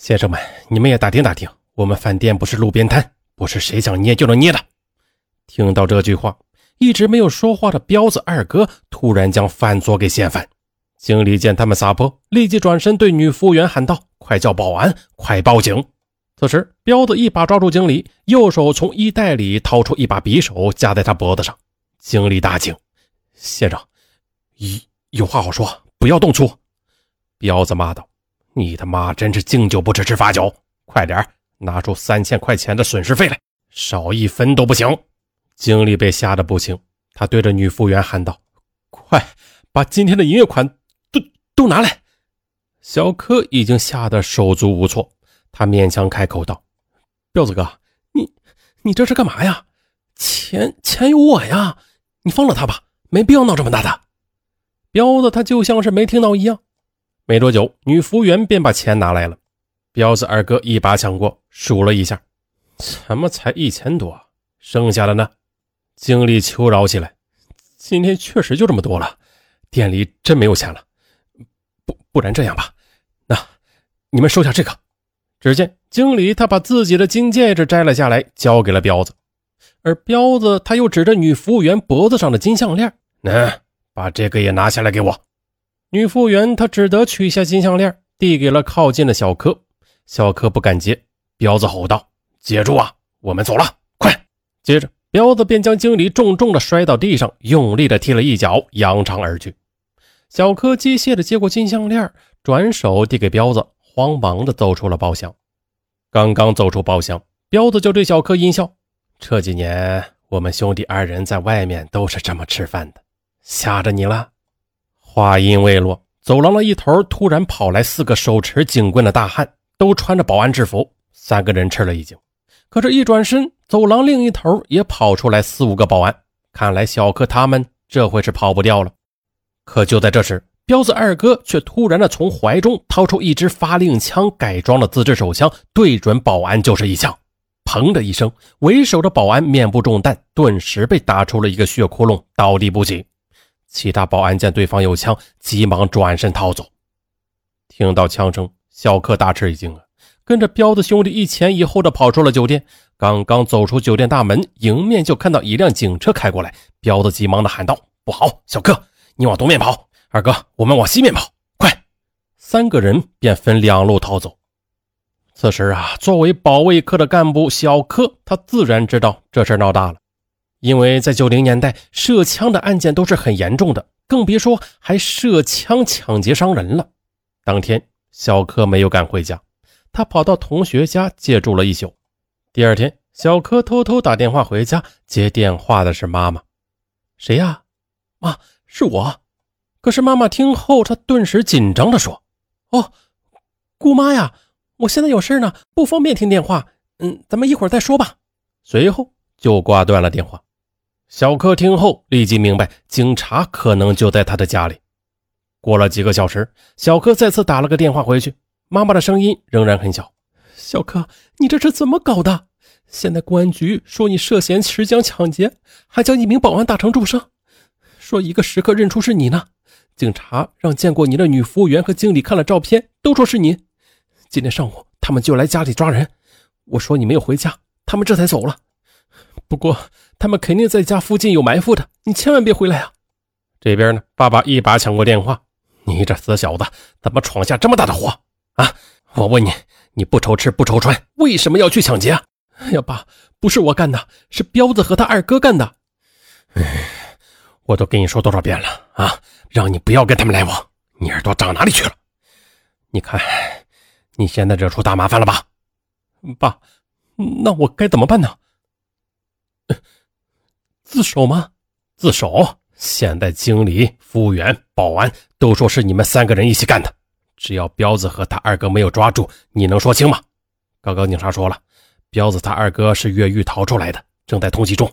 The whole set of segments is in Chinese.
先生们，你们也打听打听，我们饭店不是路边摊，不是谁想捏就能捏的。听到这句话，一直没有说话的彪子二哥突然将饭桌给掀翻。经理见他们撒泼，立即转身对女服务员喊道：“快叫保安，快报警！”此时，彪子一把抓住经理，右手从衣袋里掏出一把匕首，架在他脖子上。经理大惊：“先生，有有话好说，不要动粗！”彪子骂道。你他妈真是敬酒不吃吃罚酒！快点拿出三千块钱的损失费来，少一分都不行！经理被吓得不轻，他对着女服务员喊道：“快把今天的营业款都都拿来！”小柯已经吓得手足无措，他勉强开口道：“彪子哥，你你这是干嘛呀？钱钱有我呀，你放了他吧，没必要闹这么大的。”彪子他就像是没听到一样。没多久，女服务员便把钱拿来了。彪子二哥一把抢过，数了一下，怎么才一千多？剩下的呢？经理求饶起来：“今天确实就这么多了，店里真没有钱了。不，不然这样吧，那你们收下这个。”只见经理他把自己的金戒指摘了下来，交给了彪子，而彪子他又指着女服务员脖子上的金项链：“那把这个也拿下来给我。”女服务员她只得取下金项链，递给了靠近的小柯。小柯不敢接，彪子吼道：“接住啊，我们走了，快！”接着，彪子便将经理重重的摔到地上，用力的踢了一脚，扬长而去。小柯机械的接过金项链，转手递给彪子，慌忙的走出了包厢。刚刚走出包厢，彪子就对小柯阴笑：“这几年我们兄弟二人在外面都是这么吃饭的，吓着你了。”话音未落，走廊的一头突然跑来四个手持警棍的大汉，都穿着保安制服。三个人吃了一惊，可是，一转身，走廊另一头也跑出来四五个保安。看来，小柯他们这回是跑不掉了。可就在这时，彪子二哥却突然的从怀中掏出一支发令枪改装的自制手枪，对准保安就是一枪。砰的一声，为首的保安面部中弹，顿时被打出了一个血窟窿，倒地不起。其他保安见对方有枪，急忙转身逃走。听到枪声，小柯大吃一惊啊，跟着彪子兄弟一前一后的跑出了酒店。刚刚走出酒店大门，迎面就看到一辆警车开过来。彪子急忙的喊道：“不好，小柯，你往东面跑，二哥，我们往西面跑，快！”三个人便分两路逃走。此时啊，作为保卫科的干部，小柯他自然知道这事闹大了。因为在九零年代，射枪的案件都是很严重的，更别说还射枪抢劫伤人了。当天，小柯没有赶回家，他跑到同学家借住了一宿。第二天，小柯偷偷打电话回家，接电话的是妈妈。谁呀？妈，是我。可是妈妈听后，她顿时紧张地说：“哦，姑妈呀，我现在有事呢，不方便听电话。嗯，咱们一会儿再说吧。”随后就挂断了电话。小柯听后立即明白，警察可能就在他的家里。过了几个小时，小柯再次打了个电话回去，妈妈的声音仍然很小：“小柯，你这是怎么搞的？现在公安局说你涉嫌持枪抢劫，还将一名保安打成重伤，说一个时刻认出是你呢。警察让见过你的女服务员和经理看了照片，都说是你。今天上午他们就来家里抓人，我说你没有回家，他们这才走了。不过……”他们肯定在家附近有埋伏的，你千万别回来啊！这边呢，爸爸一把抢过电话：“你这死小子，怎么闯下这么大的祸啊？我问你，你不愁吃不愁穿，为什么要去抢劫啊？”“哎呀，爸，不是我干的，是彪子和他二哥干的。”“哎，我都跟你说多少遍了啊，让你不要跟他们来往。你耳朵长哪里去了？你看，你现在惹出大麻烦了吧？”“爸，那我该怎么办呢？”自首吗？自首！现在经理、服务员、保安都说是你们三个人一起干的。只要彪子和他二哥没有抓住，你能说清吗？刚刚警察说了，彪子他二哥是越狱逃出来的，正在通缉中。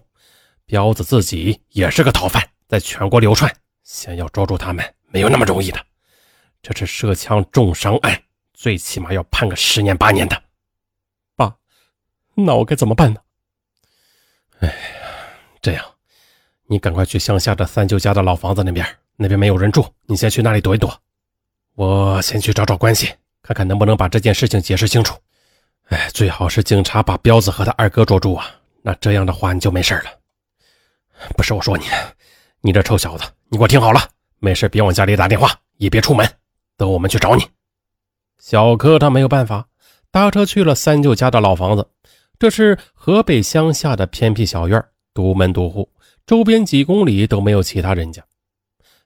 彪子自己也是个逃犯，在全国流窜，想要抓住他们没有那么容易的。这是涉枪重伤案，最起码要判个十年八年的。爸，那我该怎么办呢？哎。这样，你赶快去乡下的三舅家的老房子那边，那边没有人住，你先去那里躲一躲。我先去找找关系，看看能不能把这件事情解释清楚。哎，最好是警察把彪子和他二哥捉住啊，那这样的话你就没事了。不是我说你，你这臭小子，你给我听好了，没事别往家里打电话，也别出门，等我们去找你。小柯他没有办法，搭车去了三舅家的老房子，这是河北乡下的偏僻小院，独门独户，周边几公里都没有其他人家。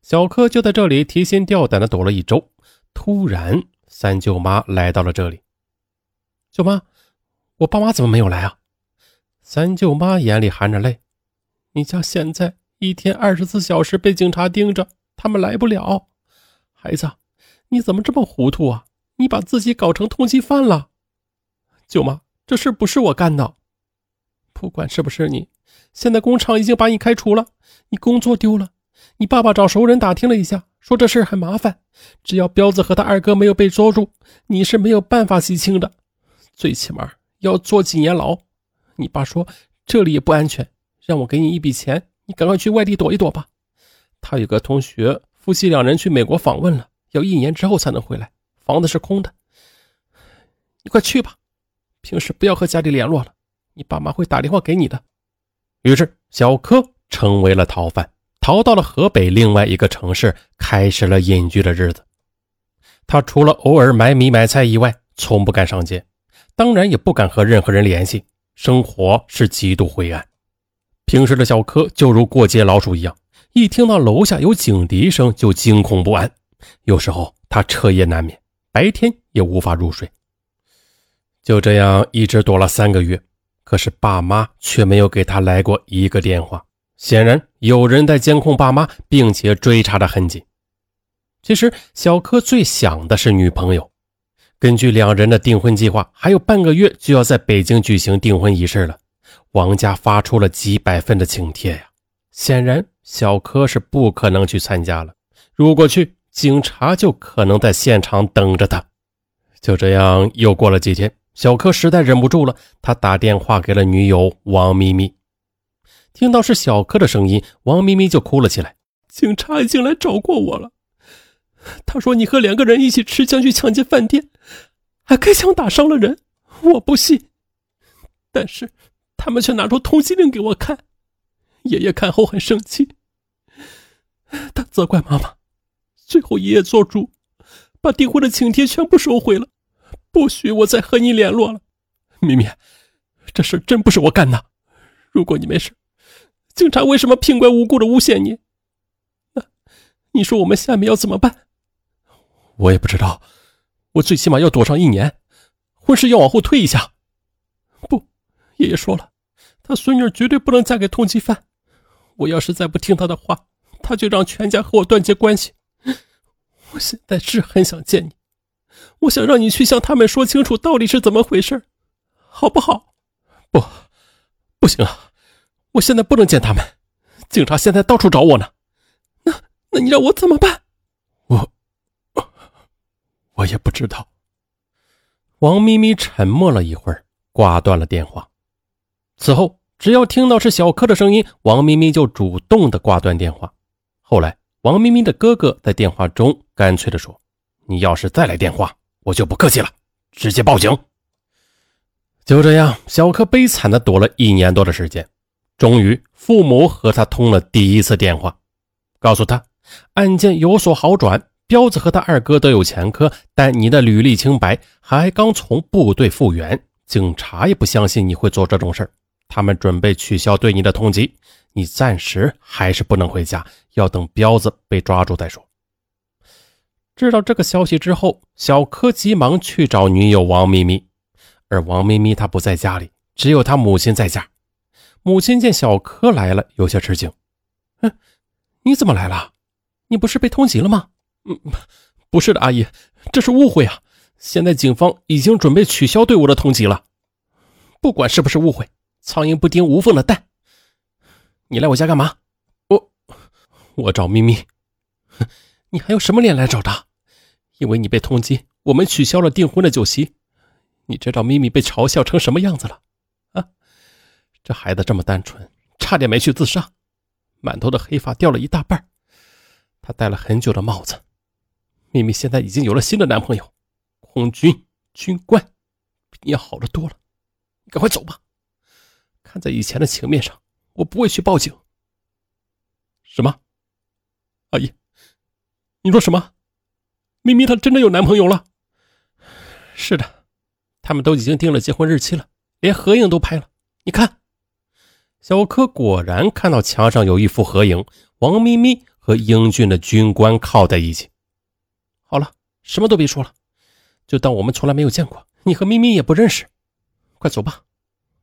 小柯就在这里提心吊胆的躲了一周，突然三舅妈来到了这里。舅妈，我爸妈怎么没有来啊？三舅妈眼里含着泪。你家现在一天二十四小时被警察盯着，他们来不了。孩子，你怎么这么糊涂啊？你把自己搞成通缉犯了。舅妈，这事不是我干的。不管是不是你，现在工厂已经把你开除了，你工作丢了。你爸爸找熟人打听了一下，说这事很麻烦，只要彪子和他二哥没有被捉住，你是没有办法洗清的，最起码要坐几年牢。你爸说这里也不安全。让我给你一笔钱，你赶快去外地躲一躲吧。他有个同学，夫妻两人去美国访问了，要一年之后才能回来，房子是空的。你快去吧，平时不要和家里联络了，你爸妈会打电话给你的。于是，小柯成为了逃犯，逃到了河北另外一个城市，开始了隐居的日子。他除了偶尔买米买菜以外，从不敢上街，当然也不敢和任何人联系，生活是极度灰暗。平时的小柯就如过街老鼠一样，一听到楼下有警笛声就惊恐不安。有时候他彻夜难眠，白天也无法入睡。就这样一直躲了三个月，可是爸妈却没有给他来过一个电话。显然有人在监控爸妈，并且追查的很紧。其实小柯最想的是女朋友。根据两人的订婚计划，还有半个月就要在北京举行订婚仪式了。王家发出了几百份的请帖呀，显然小柯是不可能去参加了。如果去，警察就可能在现场等着他。就这样又过了几天，小柯实在忍不住了，他打电话给了女友王咪咪。听到是小柯的声音，王咪咪就哭了起来：“警察已经来找过我了，他说你和两个人一起持枪去抢劫饭店，还开枪打伤了人。我不信，但是……”他们却拿出通缉令给我看，爷爷看后很生气，他责怪妈妈。最后爷爷做主，把订婚的请帖全部收回了，不许我再和你联络了。咪咪，这事真不是我干的。如果你没事，警察为什么平白无故的诬陷你？那你说我们下面要怎么办？我也不知道，我最起码要躲上一年，婚事要往后推一下。不，爷爷说了。他孙女绝对不能嫁给通缉犯，我要是再不听他的话，他就让全家和我断绝关系。我现在是很想见你，我想让你去向他们说清楚到底是怎么回事，好不好？不，不行啊！我现在不能见他们，警察现在到处找我呢。那，那你让我怎么办？我，我也不知道。王咪咪沉默了一会儿，挂断了电话。此后，只要听到是小柯的声音，王咪咪就主动的挂断电话。后来，王咪咪的哥哥在电话中干脆的说：“你要是再来电话，我就不客气了，直接报警。”就这样，小柯悲惨的躲了一年多的时间，终于父母和他通了第一次电话，告诉他案件有所好转，彪子和他二哥都有前科，但你的履历清白，还刚从部队复员，警察也不相信你会做这种事。他们准备取消对你的通缉，你暂时还是不能回家，要等彪子被抓住再说。知道这个消息之后，小柯急忙去找女友王咪咪，而王咪咪她不在家里，只有她母亲在家。母亲见小柯来了，有些吃惊：“嗯，你怎么来了？你不是被通缉了吗？”“嗯，不是的，阿姨，这是误会啊！现在警方已经准备取消对我的通缉了。不管是不是误会。”苍蝇不叮无缝的蛋。你来我家干嘛？我我找咪咪。哼你还有什么脸来找他？因为你被通缉，我们取消了订婚的酒席。你知道咪咪被嘲笑成什么样子了？啊，这孩子这么单纯，差点没去自杀，满头的黑发掉了一大半。他戴了很久的帽子。咪咪现在已经有了新的男朋友，空军军官，比你好的多了。你赶快走吧。看在以前的情面上，我不会去报警。什么？阿姨，你说什么？咪咪她真的有男朋友了？是的，他们都已经定了结婚日期了，连合影都拍了。你看，小柯果然看到墙上有一幅合影，王咪咪和英俊的军官靠在一起。好了，什么都别说了，就当我们从来没有见过，你和咪咪也不认识。快走吧，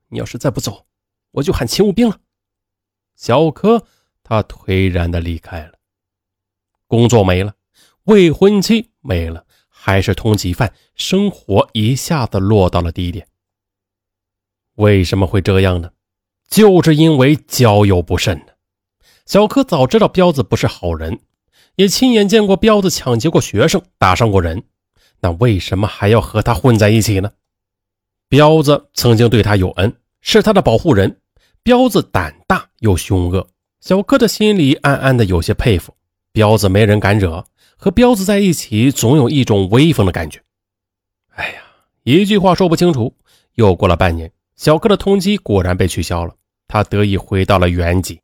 你要是再不走，我就喊勤务兵了。小柯他颓然的离开了，工作没了，未婚妻没了。还是通缉犯，生活一下子落到了低点。为什么会这样呢？就是因为交友不慎呢。小柯早知道彪子不是好人，也亲眼见过彪子抢劫过学生，打伤过人，那为什么还要和他混在一起呢？彪子曾经对他有恩，是他的保护人。彪子胆大又凶恶，小柯的心里暗暗的有些佩服。彪子没人敢惹。和彪子在一起，总有一种威风的感觉。哎呀，一句话说不清楚。又过了半年，小柯的通缉果然被取消了，他得以回到了原籍。